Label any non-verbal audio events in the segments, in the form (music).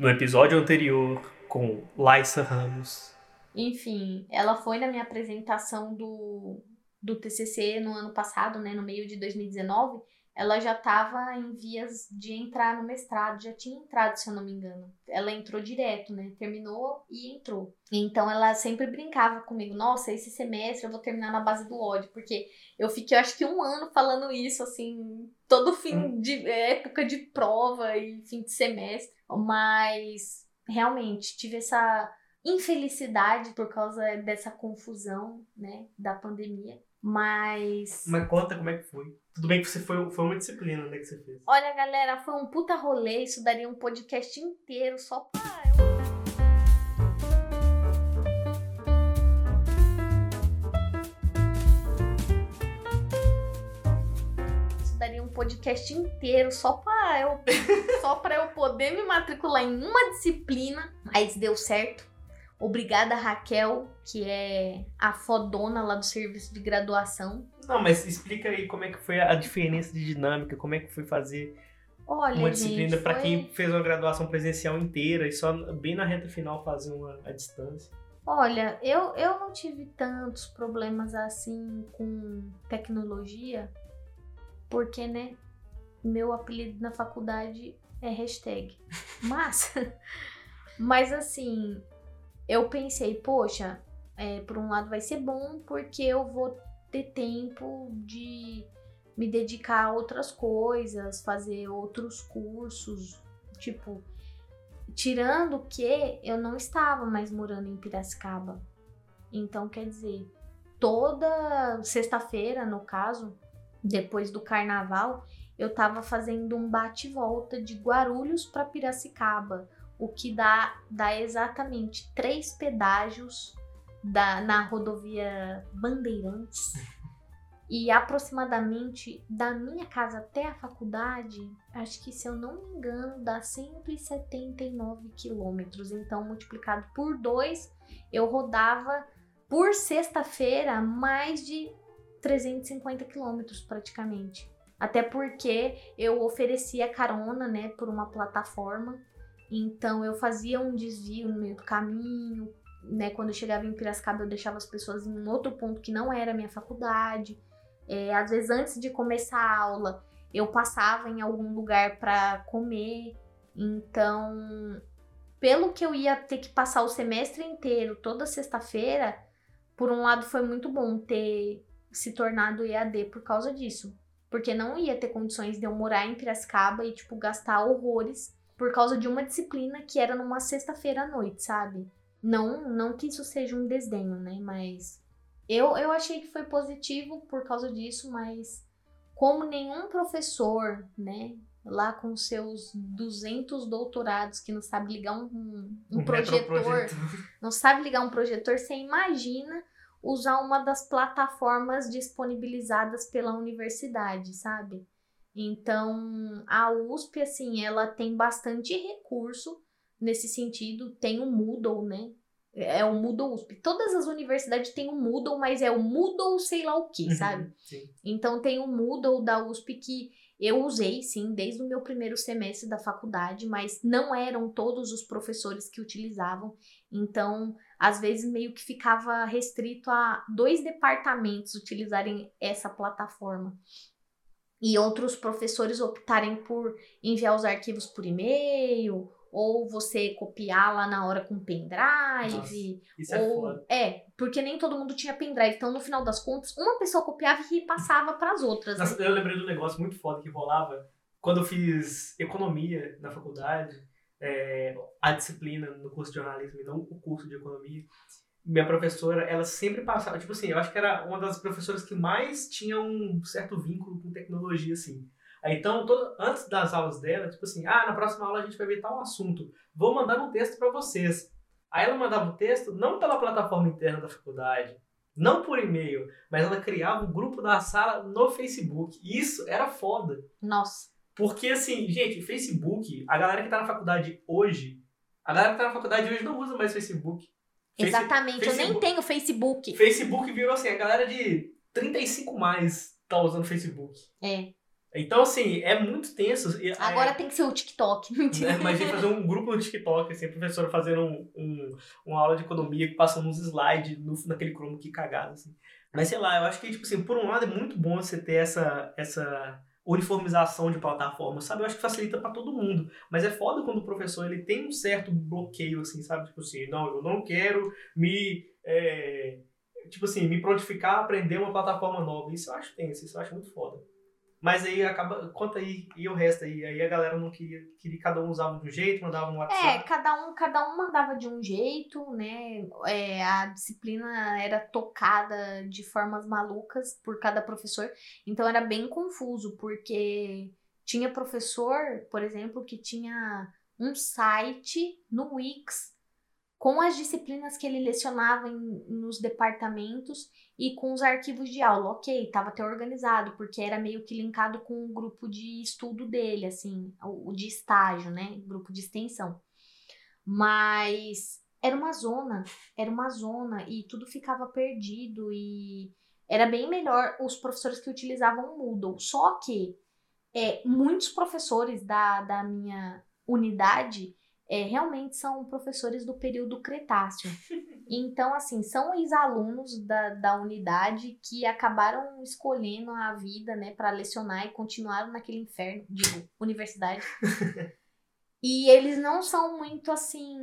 no episódio anterior com Laissa Ramos. Enfim, ela foi na minha apresentação do, do TCC no ano passado, né, no meio de 2019, ela já estava em vias de entrar no mestrado, já tinha entrado, se eu não me engano. Ela entrou direto, né? Terminou e entrou. Então ela sempre brincava comigo: nossa, esse semestre eu vou terminar na base do ódio, porque eu fiquei, acho que um ano falando isso, assim, todo fim hum. de época de prova e fim de semestre. Mas realmente tive essa infelicidade por causa dessa confusão, né, da pandemia. Mas. Mas conta como é que foi. Tudo bem que você foi, foi uma disciplina, né, que você fez. Olha, galera, foi um puta rolê. Isso daria um podcast inteiro só pra. Isso daria um podcast inteiro só pra eu, só pra eu poder me matricular em uma disciplina. Mas deu certo. Obrigada, Raquel, que é a fodona lá do serviço de graduação. Não, mas explica aí como é que foi a diferença de dinâmica, como é que foi fazer Olha, uma disciplina para foi... quem fez uma graduação presencial inteira e só bem na reta final fazer uma à distância. Olha, eu, eu não tive tantos problemas assim com tecnologia, porque, né, meu apelido na faculdade é hashtag. (laughs) Mas, (laughs) mas assim, eu pensei, poxa, é, por um lado vai ser bom porque eu vou ter tempo de me dedicar a outras coisas, fazer outros cursos, tipo, tirando que eu não estava mais morando em Piracicaba. Então, quer dizer, toda sexta-feira, no caso, depois do carnaval, eu estava fazendo um bate-volta de Guarulhos para Piracicaba o que dá, dá exatamente três pedágios da, na rodovia Bandeirantes. E aproximadamente da minha casa até a faculdade, acho que se eu não me engano, dá 179 quilômetros. Então, multiplicado por dois, eu rodava por sexta-feira mais de 350 quilômetros praticamente. Até porque eu oferecia carona, né, por uma plataforma então eu fazia um desvio no meio do caminho, né? Quando eu chegava em Piracicaba, eu deixava as pessoas em um outro ponto que não era a minha faculdade. É, às vezes antes de começar a aula, eu passava em algum lugar para comer. Então, pelo que eu ia ter que passar o semestre inteiro, toda sexta-feira, por um lado foi muito bom ter se tornado EAD por causa disso. Porque não ia ter condições de eu morar em Piracicaba e, tipo, gastar horrores por causa de uma disciplina que era numa sexta-feira à noite, sabe? Não, não que isso seja um desdenho, né? Mas eu, eu achei que foi positivo por causa disso, mas como nenhum professor, né, lá com seus 200 doutorados que não sabe ligar um, um, um projetor, não sabe ligar um projetor, você imagina usar uma das plataformas disponibilizadas pela universidade, sabe? Então, a USP, assim, ela tem bastante recurso nesse sentido. Tem o Moodle, né? É o Moodle USP. Todas as universidades têm o Moodle, mas é o Moodle sei lá o que, uhum, sabe? Sim. Então, tem o Moodle da USP que eu usei, sim, desde o meu primeiro semestre da faculdade, mas não eram todos os professores que utilizavam. Então, às vezes, meio que ficava restrito a dois departamentos utilizarem essa plataforma e outros professores optarem por enviar os arquivos por e-mail ou você copiar lá na hora com pendrive. Nossa, isso é ou, é foda. É, porque nem todo mundo tinha pendrive. Então, no final das contas, uma pessoa copiava e passava para as outras. Nossa, né? Eu lembrei de um negócio muito foda que rolava quando eu fiz economia na faculdade, é, a disciplina no curso de jornalismo e não o curso de economia minha professora, ela sempre passava, tipo assim, eu acho que era uma das professoras que mais tinha um certo vínculo com tecnologia, assim. Aí, então, todo, antes das aulas dela, tipo assim, ah, na próxima aula a gente vai ver tal assunto, vou mandar um texto para vocês. Aí ela mandava o texto não pela plataforma interna da faculdade, não por e-mail, mas ela criava um grupo da sala no Facebook. Isso era foda. Nossa. Porque, assim, gente, Facebook, a galera que tá na faculdade hoje, a galera que tá na faculdade hoje não usa mais Facebook. Exatamente, Facebook, eu nem tenho Facebook. Facebook virou assim, a galera de 35 mais tá usando Facebook. É. Então, assim, é muito tenso. Agora é, tem que ser o TikTok. (laughs) Né? Imagina fazer um grupo no TikTok, assim, a professora fazendo um, um, uma aula de economia que passando uns slides no, naquele Chrome que cagado, assim. Mas sei lá, eu acho que, tipo assim, por um lado é muito bom você ter essa, essa uniformização de plataforma, sabe? Eu acho que facilita para todo mundo. Mas é foda quando o professor ele tem um certo bloqueio, assim, sabe? Tipo assim, não, eu não quero me. É, tipo assim, me prontificar a aprender uma plataforma nova. Isso eu acho tenso, isso eu acho muito foda. Mas aí acaba. Conta aí, e o resto aí? Aí a galera não queria. queria cada um usava de um jeito, mandava um WhatsApp. É, cada um, cada um mandava de um jeito, né? É, a disciplina era tocada de formas malucas por cada professor. Então era bem confuso, porque tinha professor, por exemplo, que tinha um site no Wix com as disciplinas que ele lecionava em, nos departamentos e com os arquivos de aula. Ok, estava até organizado, porque era meio que linkado com o grupo de estudo dele, assim, o, o de estágio, né? Grupo de extensão. Mas era uma zona, era uma zona e tudo ficava perdido e era bem melhor os professores que utilizavam o Moodle. Só que é, muitos professores da, da minha unidade é, realmente são professores do período Cretáceo. (laughs) Então, assim, são ex-alunos da, da unidade que acabaram escolhendo a vida, né, para lecionar e continuaram naquele inferno, digo, universidade. (laughs) e eles não são muito, assim,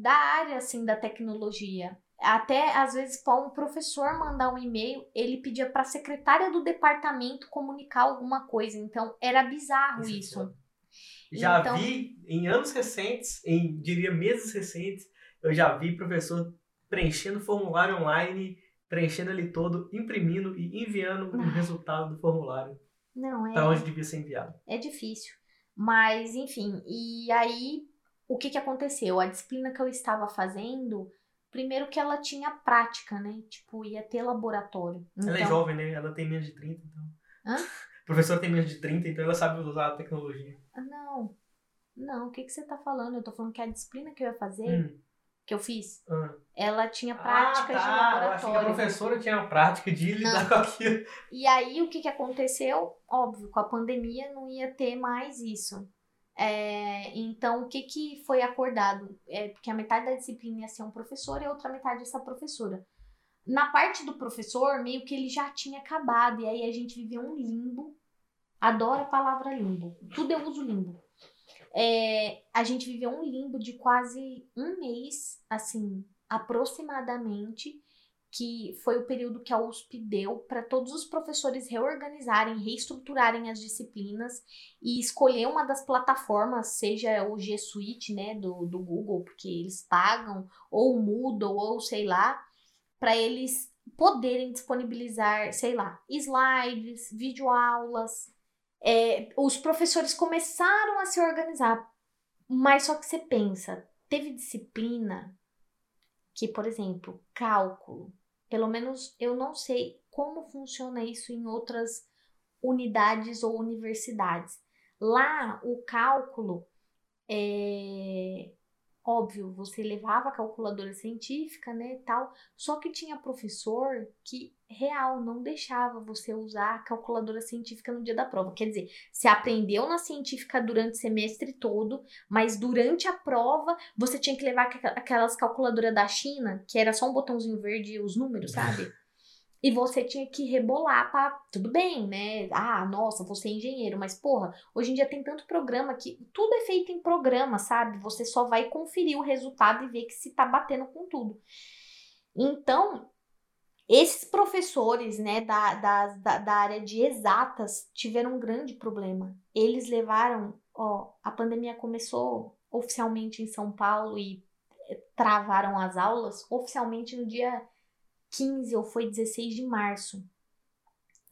da área, assim, da tecnologia. Até, às vezes, para um professor mandar um e-mail, ele pedia para a secretária do departamento comunicar alguma coisa. Então, era bizarro isso. É isso. Já então... vi em anos recentes, em diria meses recentes, eu já vi professor preenchendo formulário online, preenchendo ele todo, imprimindo e enviando o resultado do formulário. Não, é. Para onde devia ser enviado. É difícil. Mas, enfim, e aí o que que aconteceu? A disciplina que eu estava fazendo, primeiro que ela tinha prática, né? Tipo, ia ter laboratório. Então... Ela é então jovem, né? Ela tem menos de 30, então. Hã? A (laughs) professora tem menos de 30, então ela sabe usar a tecnologia. Ah, não. Não, o que, que você tá falando? Eu tô falando que a disciplina que eu ia fazer, hum. que eu fiz, hum. ela tinha práticas ah, tá. de laboratório. Eu acho que a professora tinha prática de lidar não. com aquilo. E aí, o que, que aconteceu? Óbvio, com a pandemia não ia ter mais isso. É, então, o que, que foi acordado? É porque a metade da disciplina ia ser um professor e a outra metade essa professora. Na parte do professor, meio que ele já tinha acabado, e aí a gente vivia um limbo. Adoro a palavra limbo. Tudo eu uso limbo. É, a gente viveu um limbo de quase um mês, assim, aproximadamente, que foi o período que a USP deu para todos os professores reorganizarem, reestruturarem as disciplinas e escolher uma das plataformas, seja o G Suite, né, do, do Google, porque eles pagam, ou o Moodle, ou sei lá, para eles poderem disponibilizar, sei lá, slides, videoaulas. É, os professores começaram a se organizar, mas só que você pensa, teve disciplina que, por exemplo, cálculo. Pelo menos eu não sei como funciona isso em outras unidades ou universidades. Lá, o cálculo é, Óbvio, você levava a calculadora científica, né, tal, só que tinha professor que real não deixava você usar a calculadora científica no dia da prova. Quer dizer, você aprendeu na científica durante o semestre todo, mas durante a prova você tinha que levar aquelas calculadoras da China, que era só um botãozinho verde e os números, sabe? (laughs) E você tinha que rebolar para tudo bem, né? Ah, nossa, você é engenheiro, mas porra, hoje em dia tem tanto programa que tudo é feito em programa, sabe? Você só vai conferir o resultado e ver que se tá batendo com tudo. Então, esses professores, né, da, da, da área de exatas tiveram um grande problema. Eles levaram, ó, a pandemia começou oficialmente em São Paulo e eh, travaram as aulas oficialmente no dia 15 ou foi 16 de março.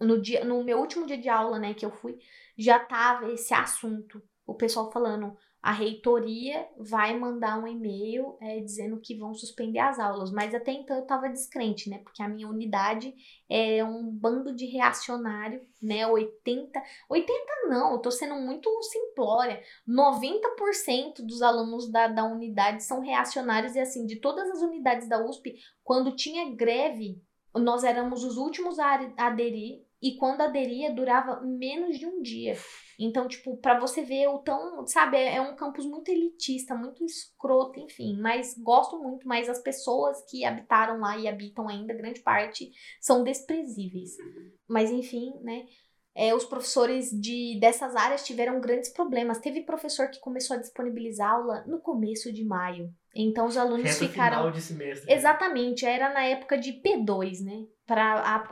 No, dia, no meu último dia de aula, né, que eu fui, já tava esse assunto. O pessoal falando, a reitoria vai mandar um e-mail é, dizendo que vão suspender as aulas. Mas até então eu estava descrente, né? Porque a minha unidade é um bando de reacionário, né? 80. 80 não, eu tô sendo muito simplória. 90% dos alunos da, da unidade são reacionários, e assim, de todas as unidades da USP, quando tinha greve, nós éramos os últimos a aderir e quando aderia durava menos de um dia. Então, tipo, para você ver o tão, sabe, é, é um campus muito elitista, muito escroto, enfim, mas gosto muito, mas as pessoas que habitaram lá e habitam ainda, grande parte, são desprezíveis. Mas enfim, né? É, os professores de dessas áreas tiveram grandes problemas. Teve professor que começou a disponibilizar aula no começo de maio. Então os alunos Reta ficaram. final de semestre. né? Exatamente, era na época de P2, né? Para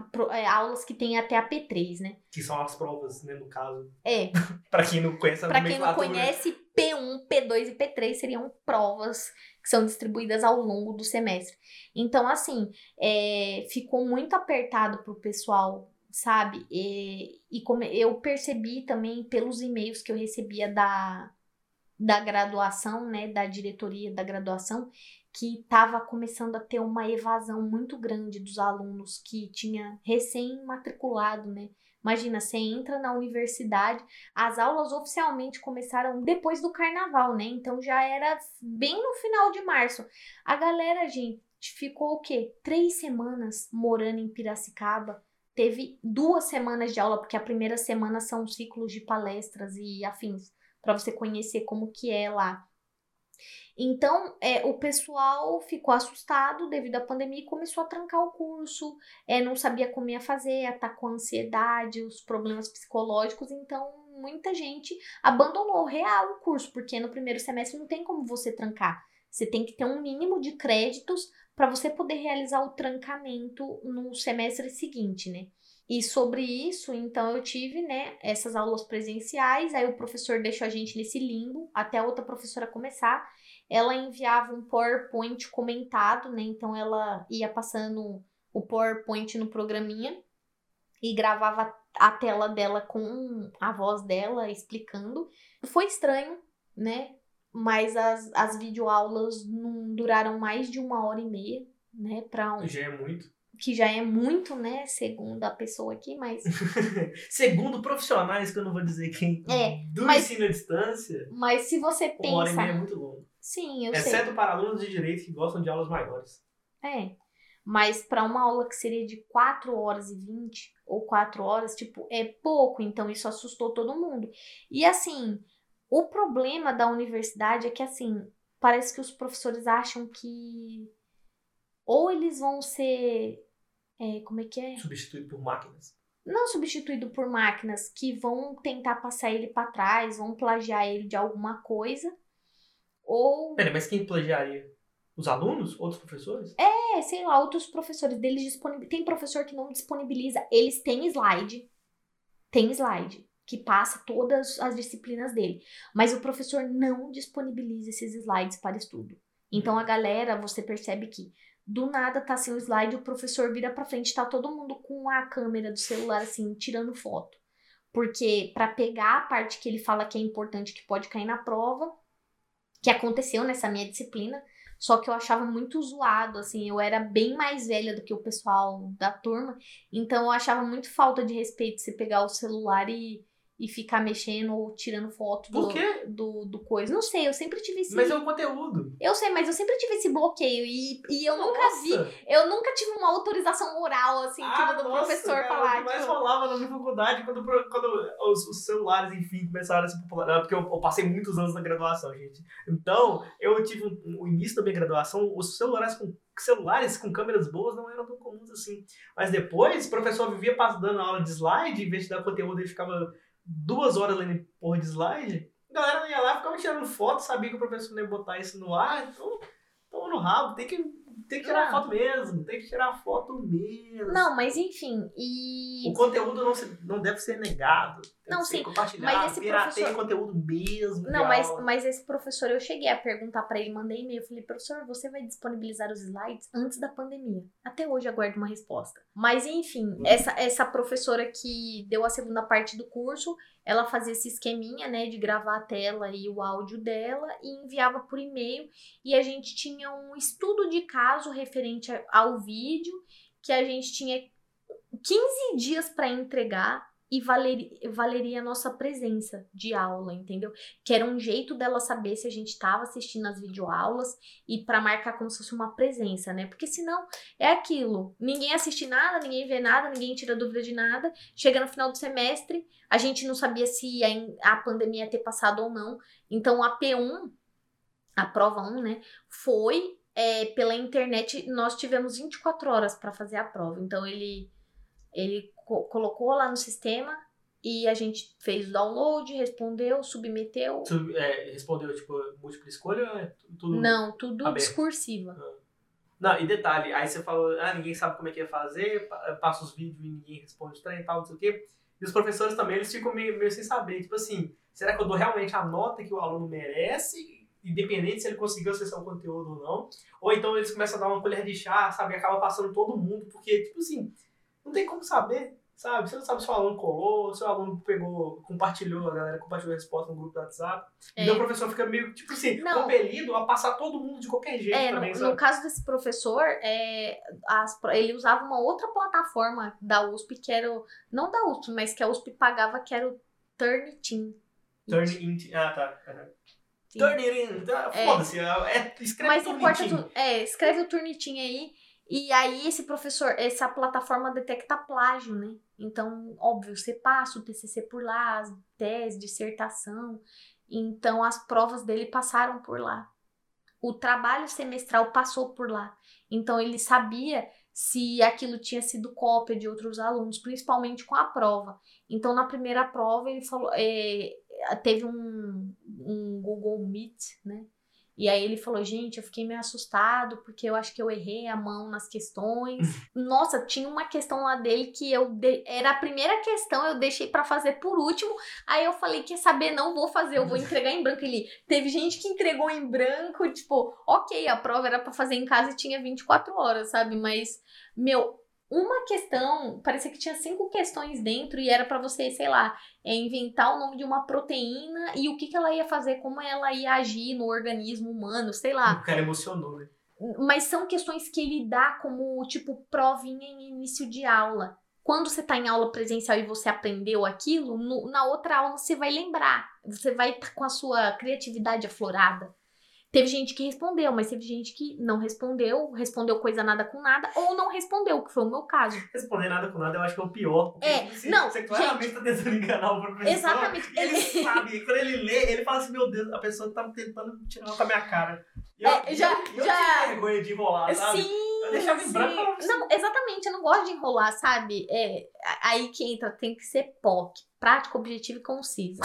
aulas que tem até a P3, né? Que são as provas, né, no caso. É, (laughs) Pra quem não conhece Para quem não conhece, P1, P2 e P3 seriam provas que são distribuídas ao longo do semestre. Então, assim, é, ficou muito apertado pro pessoal, sabe? E, e como eu percebi também pelos e-mails que eu recebia da, da graduação, né, da diretoria da graduação, que estava começando a ter uma evasão muito grande dos alunos que tinha recém-matriculado, né? Imagina, você entra na universidade, as aulas oficialmente começaram depois do carnaval, né? Então já era bem no final de março. A galera, gente, ficou o quê? Três semanas morando em Piracicaba. Teve duas semanas de aula, porque a primeira semana são ciclos de palestras e afins, para você conhecer como que é lá. Então, é, o pessoal ficou assustado devido à pandemia e começou a trancar o curso, é, não sabia como ia fazer, atacou a ansiedade, os problemas psicológicos, então muita gente abandonou real o curso, porque no primeiro semestre não tem como você trancar. Você tem que ter um mínimo de créditos para você poder realizar o trancamento no semestre seguinte, né? E sobre isso, então eu tive, né, essas aulas presenciais, aí o professor deixou a gente nesse limbo até a outra professora começar. Ela enviava um PowerPoint comentado, né? Então ela ia passando o PowerPoint no programinha e gravava a tela dela com a voz dela explicando. Foi estranho, né? Mas as, as videoaulas não duraram mais de uma hora e meia, né? Pra um, Já é muito. Que já é muito, né? Segundo a pessoa aqui, mas. (laughs) Segundo profissionais, que eu não vou dizer quem, É, do mas- ensino à distância, Mas se você uma hora e meia é pensa. muito longo. Sim, eu sei. Exceto para alunos de direito que gostam de aulas maiores. É. Mas para uma aula que seria de 4 horas e 20 ou 4 horas, tipo, é pouco, então isso assustou todo mundo. E assim, o problema da universidade é que assim, parece que os professores acham que ou eles vão ser é, como é que é? Substituído por máquinas. Não substituído por máquinas que vão tentar passar ele para trás, vão plagiar ele de alguma coisa, ou Peraí, mas quem plagiaria? Os alunos? Outros professores? É, sei lá, outros professores deles disponibilizam. Tem professor que não disponibiliza. Eles têm slide. Tem slide. Que passa todas as disciplinas dele. Mas o professor não disponibiliza esses slides para estudo. Então a galera, você percebe que do nada tá sem o slide, o professor vira pra frente, tá todo mundo com a câmera do celular assim, tirando foto. Porque para pegar a parte que ele fala que é importante, que pode cair na prova, que aconteceu nessa minha disciplina, só que eu achava muito zoado, assim, eu era bem mais velha do que o pessoal da turma, então eu achava muito falta de respeito você pegar o celular e, e ficar mexendo ou tirando foto do, do, do coisa. Não sei, eu sempre tive esse. Mas é o conteúdo. Eu sei, mas eu sempre tive esse bloqueio e, e eu nunca vi. Nossa! Eu nunca tive uma autorização oral, assim, tipo, do nossa, professor cara, falar. Que mais tipo, rolava na minha faculdade quando, quando os, os celulares, enfim, começaram a se popularizar, porque eu, eu passei muitos anos na graduação, gente. Então, eu tive um- o início da minha graduação, os celulares com celulares com câmeras boas não eram tão comuns assim. Mas depois, o professor vivia passando dando aula de slide, em vez de dar conteúdo, ele ficava duas horas lendo porra de slide. A galera ia lá, ficava tirando foto, sabia que o professor não ia botar isso no ar, então, toma no rabo, tem que, tem que tirar Não. foto mesmo, tem que tirar foto mesmo. Não, mas enfim, e. O conteúdo não, se- não deve ser negado. Tem Não, sim, mas esse professor- conteúdo mesmo. Não, mas, aula. mas esse professor, eu cheguei a perguntar pra ele, mandei e-mail, eu falei, professor, você vai disponibilizar os slides antes da pandemia? Até hoje aguardo uma resposta. Mas enfim, essa, essa professora que deu a segunda parte do curso, ela fazia esse esqueminha, né, de gravar a tela e o áudio dela e enviava por e-mail. E a gente tinha um estudo de caso referente ao vídeo, que a gente tinha 15 dias pra entregar e valeria, valeria a nossa presença de aula, entendeu? Que era um jeito dela saber se a gente estava assistindo as videoaulas e para marcar como se fosse uma presença, né? Porque senão é aquilo, ninguém assiste nada, ninguém vê nada, ninguém tira dúvida de nada. Chega no final do semestre, a gente não sabia se a, a pandemia ia ter passado ou não. Então a P1, a prova 1, né, foi é, pela internet, nós tivemos 24 horas para fazer a prova. Então ele ele co colocou lá no sistema e a gente fez o download, respondeu, submeteu. Sub, é, respondeu, tipo, múltipla escolha ou é tudo Não, tudo aberto? discursiva. Ah. Não, e detalhe, aí você falou, ah, ninguém sabe como é que ia fazer, passa os vídeos e ninguém responde trem e tal, não sei o quê. E os professores também, eles ficam meio, meio sem saber, tipo assim, será que eu dou realmente a nota que o aluno merece, independente se ele conseguiu acessar o conteúdo ou não? Ou então eles começam a dar uma colher de chá, sabe, e acaba passando todo mundo, porque, tipo assim, não tem como saber, sabe? Você não sabe se o aluno colou, se o aluno pegou, compartilhou, a galera compartilhou a resposta no grupo do WhatsApp. É. E o professor fica meio, tipo assim, não. compelido a passar todo mundo de qualquer jeito é, também, no? No caso desse professor, é, as, ele usava uma outra plataforma da USP, que era, o, não da USP, mas que a USP pagava, que era o Turnitin. Turnitin, ah tá. Uhum. Turn it in. Tá, é. Foda-se. É, é, escreve Mas o Turnitin. É, escreve o Turnitin aí. E aí esse professor, essa plataforma detecta plágio, né? Então, óbvio, você passa o TCC por lá, as tese, dissertação. Então, as provas dele passaram por lá. O trabalho semestral passou por lá. Então, ele sabia se aquilo tinha sido cópia de outros alunos, principalmente com a prova. Então, na primeira prova, ele falou, é, teve um, um Google Meet, né? E aí ele falou, gente, eu fiquei meio assustado porque eu acho que eu errei a mão nas questões. (laughs) Nossa, tinha uma questão lá dele que eu de... era a primeira questão, eu deixei para fazer por último. Aí eu falei, quer saber, não vou fazer, eu vou (laughs) entregar em branco. Ele teve gente que entregou em branco, tipo, OK, a prova era para fazer em casa e tinha 24 horas, sabe? Mas meu, uma questão, parecia que tinha cinco questões dentro e era para você, sei lá, é inventar o nome de uma proteína e o que, que ela ia fazer, como ela ia agir no organismo humano, sei lá. O cara emocionou, né? Mas são questões que ele dá como, tipo, provinha em início de aula. Quando você tá em aula presencial e você aprendeu aquilo, no, na outra aula você vai lembrar. Você vai estar tá com a sua criatividade aflorada. Teve gente que respondeu, mas teve gente que não respondeu, respondeu coisa nada com nada, ou não respondeu, que foi o meu caso. Responder nada com nada eu acho que é o pior. É, você, não. Você claramente gente, tá tentando enganar o professor. Exatamente. Ele, ele sabe, quando ele lê, ele fala assim: meu Deus, a pessoa tá tentando tirar com a minha cara. Eu, é, já, eu, já... eu tinha vergonha de enrolar, sabe? Sim. Eu deixava em branco. Assim. Não, exatamente, eu não gosto de enrolar, sabe? É, aí que entra, tem que ser POC, prático, objetivo e conciso.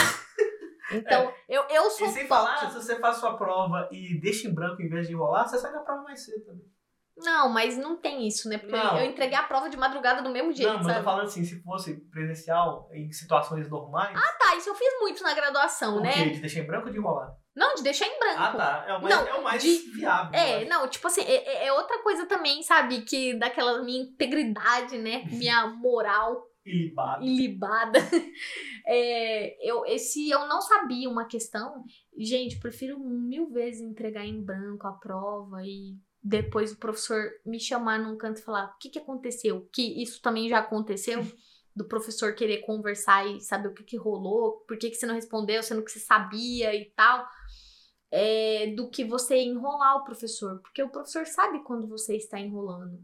Então, é. eu, eu sou. E sem falar, se você faz sua prova e deixa em branco em vez de enrolar, você sai da prova mais cedo também. Não, mas não tem isso, né? Porque não. eu entreguei a prova de madrugada do mesmo jeito. Não, mas sabe? eu tô falando assim, se fosse presencial, em situações normais. Ah, tá. Isso eu fiz muito na graduação, o né? Quê? De deixar em branco ou de enrolar? Não, de deixar em branco. Ah, tá. É o mais, não, é o mais de, viável. É, não, tipo assim, é, é, é outra coisa também, sabe? Que daquela minha integridade, né? (laughs) Minha moral Ilibada. Ilibada. (laughs) É, eu, se eu não sabia uma questão, gente, prefiro mil vezes entregar em branco a prova e depois o professor me chamar num canto e falar o que, que aconteceu, que isso também já aconteceu, do professor querer conversar e saber o que, que rolou, por que, que você não respondeu, sendo que você sabia e tal. É, do que você enrolar o professor, porque o professor sabe quando você está enrolando.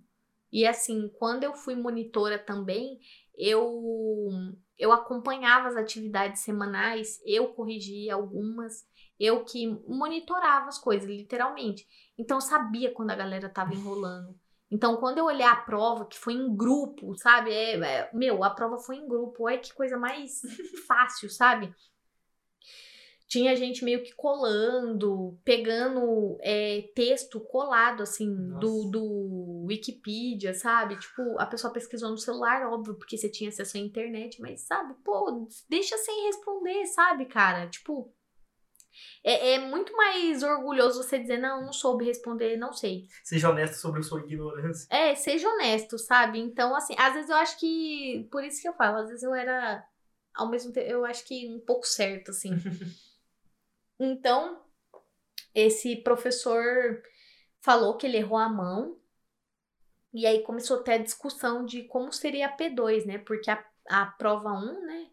E assim, quando eu fui monitora também, eu eu acompanhava as atividades semanais, eu corrigia algumas, eu que monitorava as coisas, literalmente. Então eu sabia quando a galera tava enrolando. Então, quando eu olhei a prova, que foi em grupo, sabe? É, é, meu, a prova foi em grupo. Olha que coisa mais (laughs) fácil, sabe? Tinha gente meio que colando, pegando é, texto colado, assim, do, do Wikipedia, sabe? Tipo, a pessoa pesquisou no celular, óbvio, porque você tinha acesso à internet, mas, sabe, pô, deixa sem responder, sabe, cara? Tipo, é, é, muito mais orgulhoso você dizer, não, não soube responder, não sei. Seja honesto sobre a sua ignorância. É, seja honesto, sabe? Então, assim, às vezes eu acho que. Por isso que eu falo, às vezes eu era. Ao mesmo tempo, eu acho que um pouco certo, assim. (laughs) Então, esse professor falou que ele errou a mão. E aí começou até a discussão de como seria a P2, né? Porque a a prova 1, né?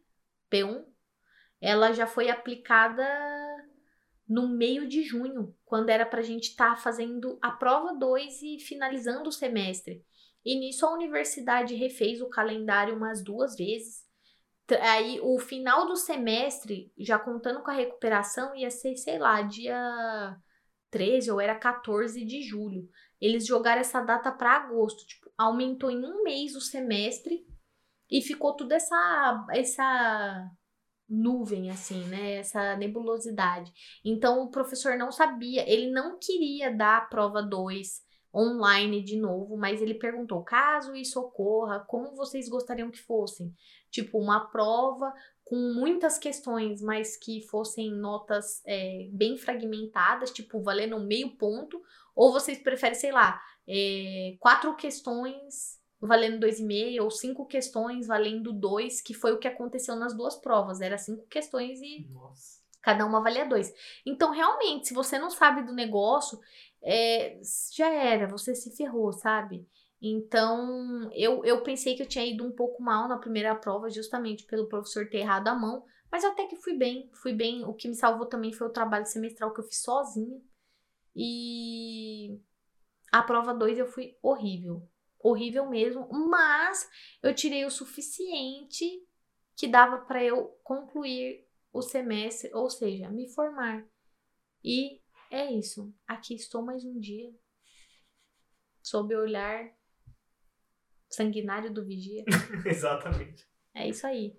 P1, ela já foi aplicada no meio de junho, quando era pra gente estar tá fazendo a prova 2 e finalizando o semestre. E nisso a universidade refez o calendário umas duas vezes. Aí o final do semestre, já contando com a recuperação, ia ser, sei lá, dia 13 ou era 14 de julho. Eles jogaram essa data para agosto, tipo, aumentou em um mês o semestre e ficou tudo essa essa nuvem assim, né, essa nebulosidade. Então o professor não sabia, ele não queria dar a prova 2 online de novo, mas ele perguntou: caso isso ocorra, como vocês gostariam que fossem? Tipo, uma prova com muitas questões, mas que fossem notas é, bem fragmentadas, tipo, valendo meio ponto, ou vocês preferem, sei lá, é, quatro questões valendo 2,5 ou cinco questões valendo 2, que foi o que aconteceu nas duas provas. Era cinco questões e Nossa. cada uma valia dois. Então, realmente, se você não sabe do negócio, é, já era, você se ferrou, sabe? Então, eu, eu pensei que eu tinha ido um pouco mal na primeira prova, justamente pelo professor ter errado a mão, mas até que fui bem, fui bem. O que me salvou também foi o trabalho semestral que eu fiz sozinha. E a prova 2 eu fui horrível, horrível mesmo, mas eu tirei o suficiente que dava para eu concluir o semestre, ou seja, me formar. E é isso. Aqui estou mais um dia. Sob o olhar sanguinário do vigia. (laughs) Exatamente. É isso aí.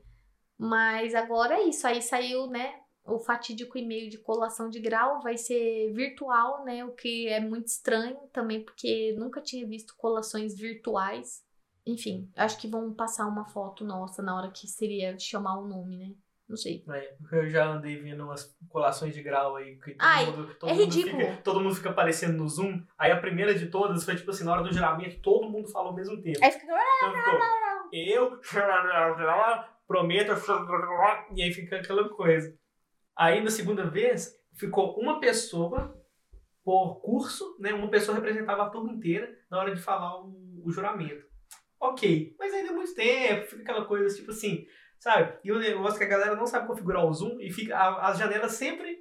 Mas agora é isso. Aí saiu, né? O fatídico e-mail de colação de grau vai ser virtual, né? O que é muito estranho também, porque nunca tinha visto colações virtuais. Enfim, acho que vão passar uma foto nossa na hora que seria chamar o nome, né? Não sei. É, eu já andei vendo umas colações de grau aí. Que todo Ai, mundo, todo é mundo ridículo. Fica, todo mundo fica aparecendo no Zoom. Aí a primeira de todas foi tipo assim, na hora do juramento, todo mundo fala ao mesmo tempo. Aí fica. Então ficou, eu prometo, e aí fica aquela coisa. Aí na segunda vez, ficou uma pessoa por curso, né? Uma pessoa representava a turma inteira na hora de falar o, o juramento. Ok, mas ainda é muito tempo, fica aquela coisa tipo assim, sabe? E o negócio que a galera não sabe configurar o zoom e fica a, as janelas sempre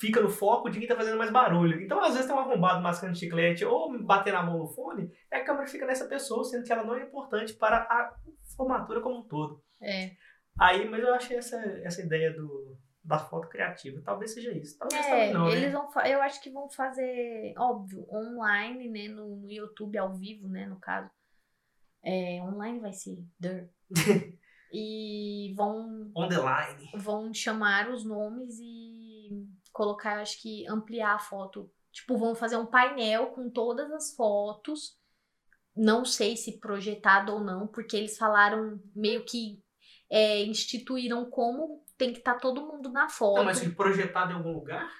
fica no foco de quem tá fazendo mais barulho. Então, às vezes tem um arrombado mascando chiclete ou bater na mão no fone, e a câmera fica nessa pessoa, sendo que ela não é importante para a formatura como um todo. É. Aí, mas eu achei essa, essa ideia do, da foto criativa. Talvez seja isso. Talvez É, também não, eles né? vão eu acho que vão fazer, óbvio, online, né, no, no YouTube ao vivo, né, no caso. É, online vai ser der. (laughs) e vão On the line. vão chamar os nomes e colocar, acho que ampliar a foto. Tipo, vão fazer um painel com todas as fotos. Não sei se projetado ou não, porque eles falaram meio que é, instituíram como tem que estar todo mundo na foto. Não, mas projetado em algum lugar,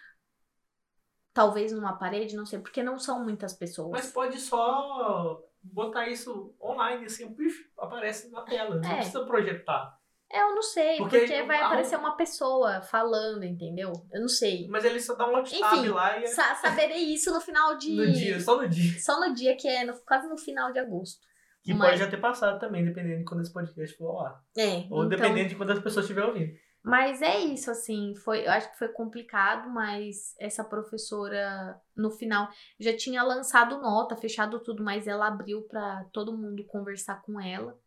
Talvez numa parede, não sei, porque não são muitas pessoas. mas pode só botar isso online, assim, pif, aparece na tela. Não É. precisa projetar. É, eu não sei, Porque porque, vai a- aparecer uma pessoa falando, entendeu? Eu não sei. Mas ele só dá um alt tab Enfim, lá e é Sa- saberei isso no final de. no dia, só no dia. Só no dia que é no- quase no final de agosto. Que Mas- pode já ter passado também, dependendo de quando esse podcast for ar. É. Ou então, dependendo de quando as pessoas estiverem ouvindo. Mas é isso, assim, foi, eu acho que foi complicado, mas essa professora, no final, já tinha lançado nota, fechado tudo, mas ela abriu pra todo mundo conversar com ela.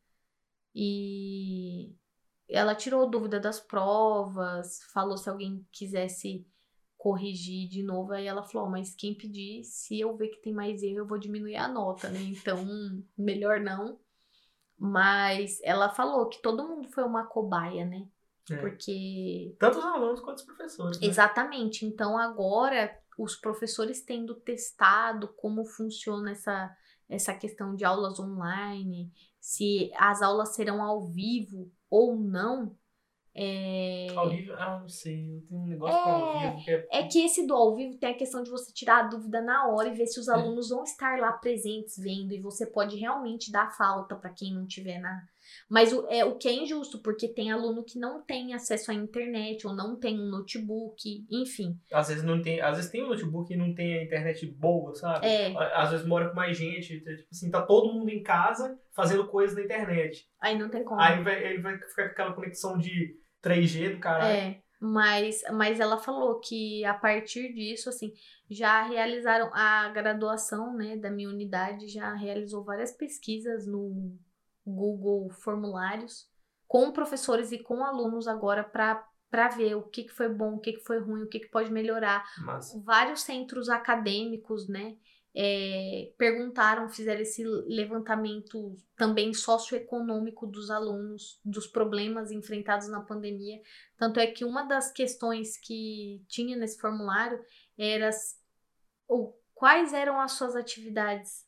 E ela tirou dúvida das provas, falou se alguém quisesse corrigir de novo, aí ela falou, "Ó, mas quem pedir, se eu ver que tem mais erro, eu vou diminuir a nota, né? Então, melhor não. Mas ela falou que todo mundo foi uma cobaia, né? É. Porque. Tanto os alunos quanto os professores. Né? Exatamente. Então, agora, os professores tendo testado como funciona essa, essa questão de aulas online, se as aulas serão ao vivo ou não. É, Ao vivo, ah, não sei. Eu tenho um negócio com ao vivo. Que é... é que esse do ao vivo tem a questão de você tirar a dúvida na hora e ver se os alunos vão estar lá presentes vendo e você pode realmente dar falta para quem não tiver na, Mas o, é, o que é injusto, porque tem aluno que não tem acesso à internet, ou não tem um notebook, enfim. Às vezes não tem, às vezes tem um notebook e não tem a internet boa, sabe? É. Às vezes mora com mais gente, tipo assim, tá todo mundo em casa fazendo coisas na internet. Aí não tem como. Aí vai, ele vai ficar com aquela conexão de 3G do caralho. É. Mas, mas ela falou que a partir disso, assim, já realizaram a graduação, né, da minha unidade, já realizou várias pesquisas no Google Formulários com professores e com alunos agora para para ver o que, que foi bom, o que, que foi ruim, o que, que pode melhorar. Massa. Vários centros acadêmicos, né, é, perguntaram, fizeram esse levantamento também socioeconômico dos alunos, dos problemas enfrentados na pandemia. Tanto é que uma das questões que tinha nesse formulário era o, quais eram as suas atividades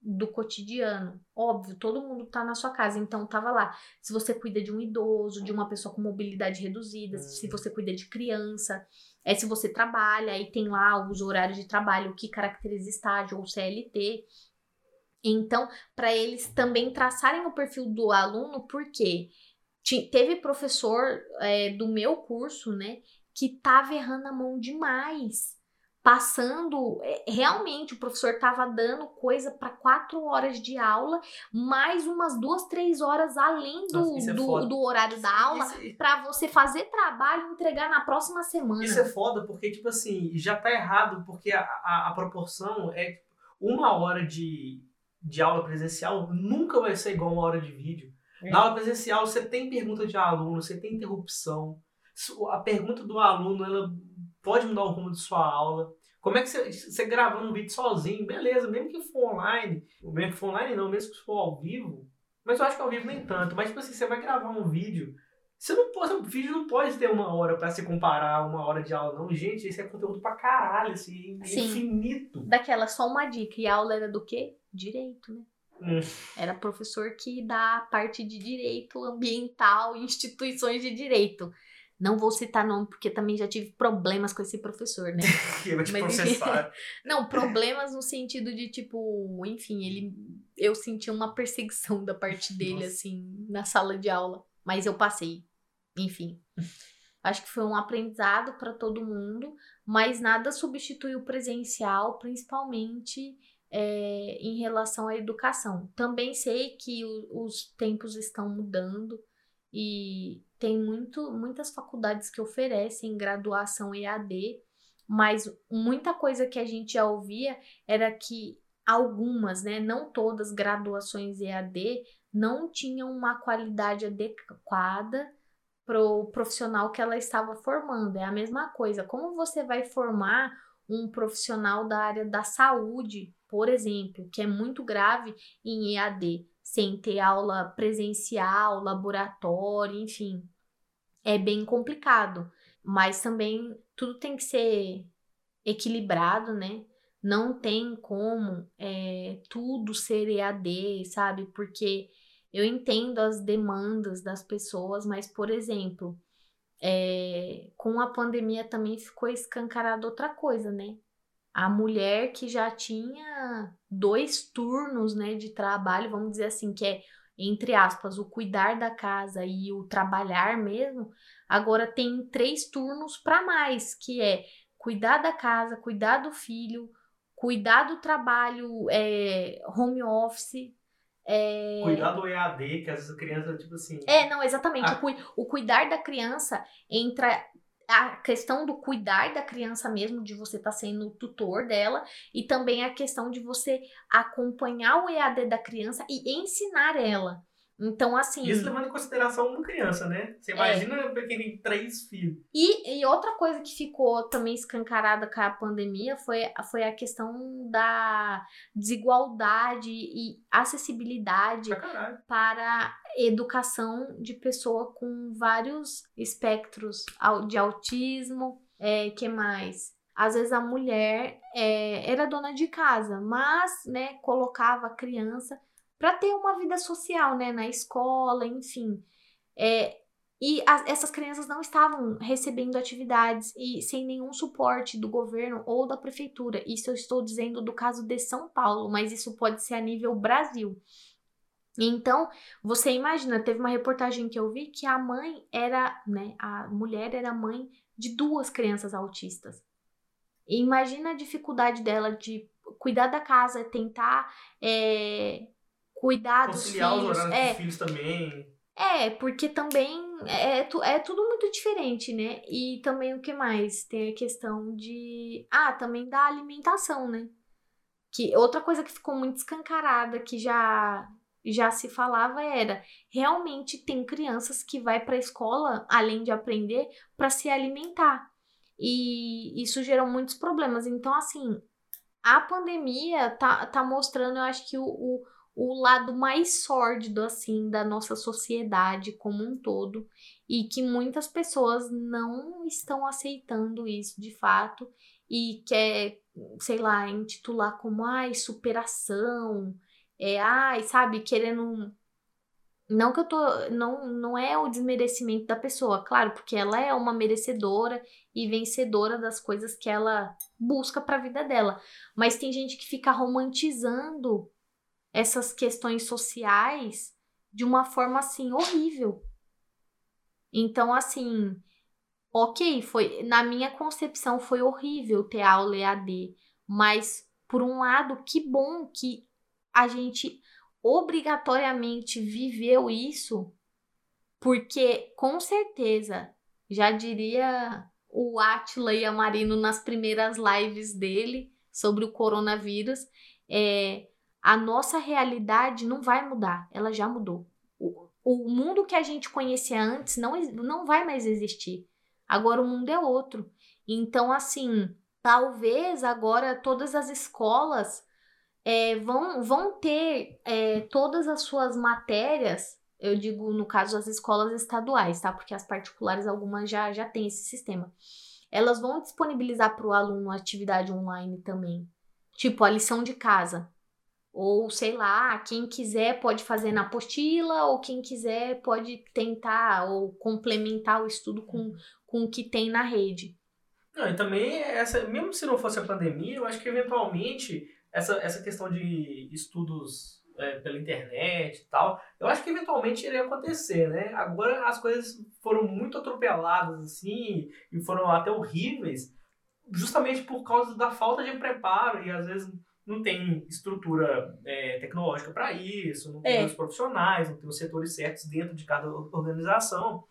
do cotidiano. Óbvio, todo mundo tá na sua casa, então tava lá. Se você cuida de um idoso, de uma pessoa com mobilidade reduzida, se Uhum. você cuida de criança, é se você trabalha, aí tem lá os horários de trabalho, o que caracteriza estágio ou CLT. Então, para eles também traçarem o perfil do aluno, porque teve professor é, do meu curso, né, que tava errando a mão demais passando é, realmente o professor tava dando coisa para quatro horas de aula mais umas duas três horas além do, Nossa, é do, do horário da aula Isso, para você fazer trabalho e entregar na próxima semana isso é foda porque, tipo assim, já tá errado, porque a, a, a proporção é tipo, uma hora de, de aula presencial nunca vai ser igual uma hora de vídeo. É. Na aula presencial, você tem pergunta de aluno, você tem interrupção. A pergunta do aluno, ela pode mudar o rumo de sua aula. Como é que você, você gravando um vídeo sozinho, beleza, mesmo que for online, mesmo que for online não, mesmo que for ao vivo, mas eu acho que ao vivo nem tanto, mas tipo assim, você vai gravar um vídeo, você não pode, o vídeo não pode ter uma hora pra se comparar uma hora de aula, não. Gente, esse é conteúdo pra caralho, assim, Sim. infinito. daquela só uma dica e a aula era do quê direito né Hum. era professor que dá parte de direito ambiental e instituições de direito não vou citar nome porque também já tive problemas com esse professor né (laughs) Que vai te Mas- processar. (laughs) Não, problemas no sentido de, tipo, enfim, ele. Eu senti uma perseguição da parte dele, Nossa. assim, na sala de aula. Mas eu passei. Enfim. Acho que foi um aprendizado para todo mundo, mas nada substitui o presencial, principalmente é, em relação à educação. Também sei que o- os tempos estão mudando e tem muito, muitas faculdades que oferecem graduação EAD, mas muita coisa que a gente já ouvia era que algumas, né, não todas graduações EAD não tinham uma qualidade adequada pro profissional que ela estava formando. É a mesma coisa. Como você vai formar um profissional da área da saúde, por exemplo, que é muito grave em EAD, sem ter aula presencial, laboratório, enfim. É bem complicado, mas também tudo tem que ser equilibrado, né? Não tem como é, tudo ser EAD, sabe? Porque eu entendo as demandas das pessoas, mas, por exemplo, é, com a pandemia também ficou escancarado outra coisa, né? A mulher que já tinha dois turnos, né, de trabalho, vamos dizer assim, que é, entre aspas, o cuidar da casa e o trabalhar mesmo, agora tem três turnos para mais, que é cuidar da casa, cuidar do filho, cuidar do trabalho é, home office. É... Cuidar do EAD, que às vezes a criança, tipo assim. É, não, exatamente. Ah. O, cui- o cuidar da criança entra a questão do cuidar da criança mesmo, de você estar sendo o tutor dela, e também a questão de você acompanhar o EAD da criança e ensinar ela. Então, assim. Isso levando em consideração uma criança, né? Você É. imagina quem tem três filhos. E, e outra coisa que ficou também escancarada com a pandemia foi, foi a questão da desigualdade e acessibilidade para educação de pessoa com vários espectros de autismo, é, que mais? Às vezes a mulher é, era dona de casa, mas né, colocava a criança para ter uma vida social, né, na escola, enfim. É, e as- essas crianças não estavam recebendo atividades e sem nenhum suporte do governo ou da prefeitura. Isso eu estou dizendo do caso de São Paulo, mas isso pode ser a nível Brasil. Então, você imagina, teve uma reportagem que eu vi que a mãe era, né, a mulher era mãe de duas crianças autistas. E imagina a dificuldade dela de cuidar da casa, tentar é, cuidar Conciliar dos filhos. os é, dos filhos também. é, porque também é, é tudo muito diferente, né? E também o que mais? Tem a questão de. Ah, também da alimentação, né? Que outra coisa que ficou muito escancarada, que já, já se falava, era realmente tem crianças que vai para a escola, além de aprender, para se alimentar. E isso gerou muitos problemas. Então, assim, a pandemia tá, tá mostrando, eu acho que o, o, o lado mais sórdido, assim, da nossa sociedade como um todo. E que muitas pessoas não estão aceitando isso de fato. E quer, sei lá, intitular como, ai, superação. É, ai, sabe, querendo não que eu tô. Não, não é o desmerecimento da pessoa, claro, porque ela é uma merecedora e vencedora das coisas que ela busca pra vida dela. Mas tem gente que fica romantizando essas questões sociais de uma forma assim horrível. Então, assim, ok, foi. Na minha concepção foi horrível ter aula EAD. Mas, por um lado, que bom que a gente obrigatoriamente viveu isso, porque com certeza, já diria o Atila e a Marino nas primeiras lives dele sobre o coronavírus, é, a nossa realidade não vai mudar, ela já mudou. O, o mundo que a gente conhecia antes não, não vai mais existir. Agora o mundo é outro. Então, assim, talvez agora todas as escolas é, vão, vão ter é, todas as suas matérias, eu digo no caso as escolas estaduais, tá? Porque as particulares algumas já, já têm esse sistema. Elas vão disponibilizar para o aluno atividade online também. Tipo, a lição de casa. Ou sei lá, quem quiser pode fazer na apostila, ou quem quiser pode tentar ou complementar o estudo com, com o que tem na rede. Não, e também, essa, mesmo se não fosse a pandemia, eu acho que eventualmente essa, essa questão de estudos é, pela internet e tal, eu acho que eventualmente iria acontecer, né? Agora as coisas foram muito atropeladas, assim, e foram até horríveis, justamente por causa da falta de preparo, e às vezes não tem estrutura é, tecnológica para isso, não tem É. os profissionais, não tem os setores certos dentro de cada organização.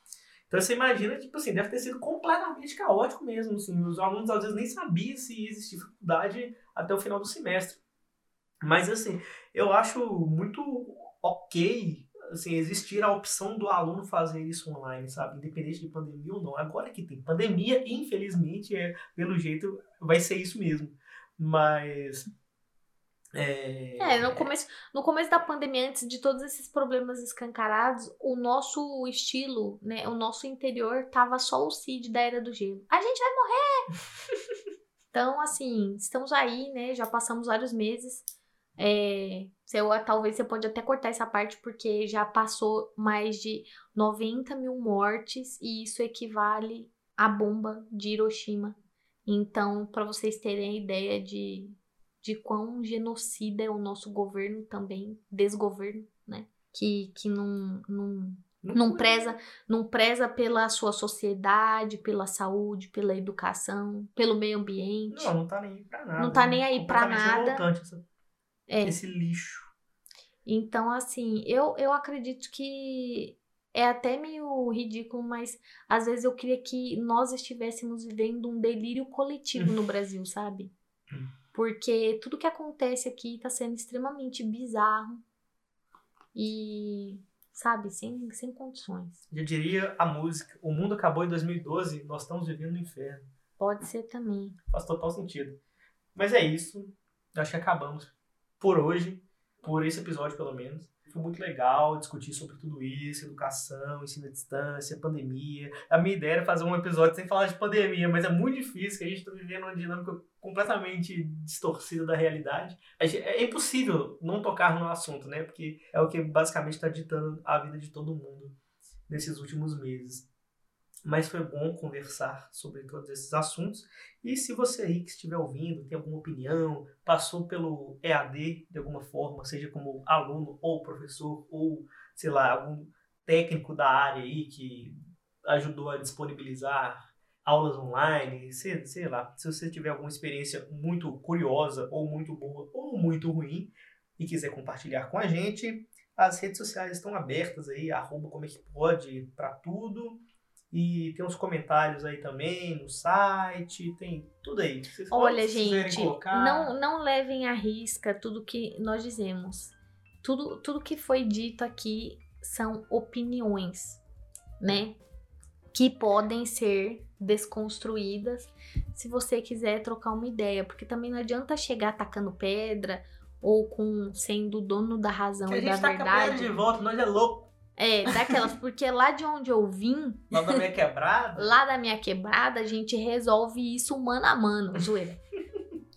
Então você imagina, tipo assim, deve ter sido completamente caótico mesmo, assim, os alunos às vezes nem sabiam se existia faculdade até o final do semestre. Mas assim, eu acho muito ok assim, existir a opção do aluno fazer isso online, sabe? Independente de pandemia ou não. Agora que tem pandemia, infelizmente, é, pelo jeito, vai ser isso mesmo. Mas. É, É, no começo, no começo da pandemia, antes de todos esses problemas escancarados, o nosso estilo, né, o nosso interior tava só o Cid da Era do Gelo. A gente vai morrer! (laughs) então, assim, estamos aí, né, já passamos vários meses. É, eu, talvez você pode até cortar essa parte, porque já passou mais de 90 mil mortes e isso equivale à bomba de Hiroshima. Então, para vocês terem a ideia de, de quão genocida é o nosso governo também, desgoverno, né? Que, que não, não, não, preza, não preza pela sua sociedade, pela saúde, pela educação, pelo meio ambiente. Não, não tá nem aí pra nada. Não tá né? nem aí pra nada. essa- É. Esse lixo. Então, assim, eu, eu acredito que é até meio ridículo, mas às vezes eu queria que nós estivéssemos vivendo um delírio coletivo (laughs) no Brasil, sabe? Porque tudo que acontece aqui tá sendo extremamente bizarro e, sabe, sem, sem condições. Já diria a música: o mundo acabou em 2012, nós estamos vivendo no inferno. Pode ser também. Faz total sentido. Mas é isso. Acho que acabamos por hoje, por esse episódio pelo menos. Foi muito legal discutir sobre tudo isso, educação, ensino à distância, pandemia. A minha ideia era fazer um episódio sem falar de pandemia, mas é muito difícil, que a gente está vivendo uma dinâmica completamente distorcida da realidade. É impossível não tocar no assunto, né? Porque é o que basicamente está ditando a vida de todo mundo nesses últimos meses. Mas foi bom conversar sobre todos esses assuntos. E se você aí que estiver ouvindo tem alguma opinião, passou pelo EAD de alguma forma, seja como aluno ou professor, ou sei lá, algum técnico da área aí que ajudou a disponibilizar aulas online, sei, sei lá, se você tiver alguma experiência muito curiosa, ou muito boa, ou muito ruim, e quiser compartilhar com a gente, as redes sociais estão abertas aí, arroba como é que pode para tudo. E tem uns comentários aí também no site, tem tudo aí. Vocês Olha, gente, não, não levem à risca tudo que nós dizemos. Tudo, tudo que foi dito aqui são opiniões, né? Que podem ser desconstruídas se você quiser trocar uma ideia. Porque também não adianta chegar atacando pedra ou com sendo dono da razão e da verdade. A gente de volta, nós é louco. É, daquelas, porque lá de onde eu vim. Lá da minha quebrada? (laughs) lá da minha quebrada, a gente resolve isso mano a mano, zoeira.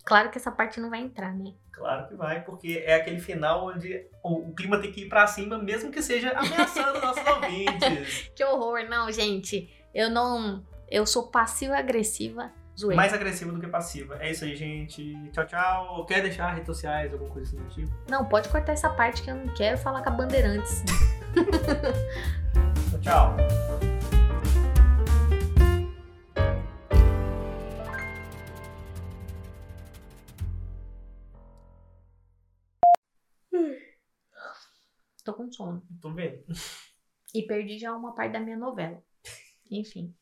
claro que essa parte não vai entrar, né? Claro que vai, porque é aquele final onde o, o clima tem que ir pra cima, mesmo que seja ameaçando nossos (laughs) ouvintes. Que horror, não, gente. Eu não. Eu sou passiva-agressiva Zoeira. Mais agressiva do que passiva. É isso aí, gente. Tchau, tchau. Quer deixar redes sociais, alguma coisa assim do tipo? Não, pode cortar essa parte que eu não quero falar com a Bandeirantes. (laughs) (laughs) tchau, tchau. Tô com sono. Tô vendo. E perdi já uma parte da minha novela. Enfim.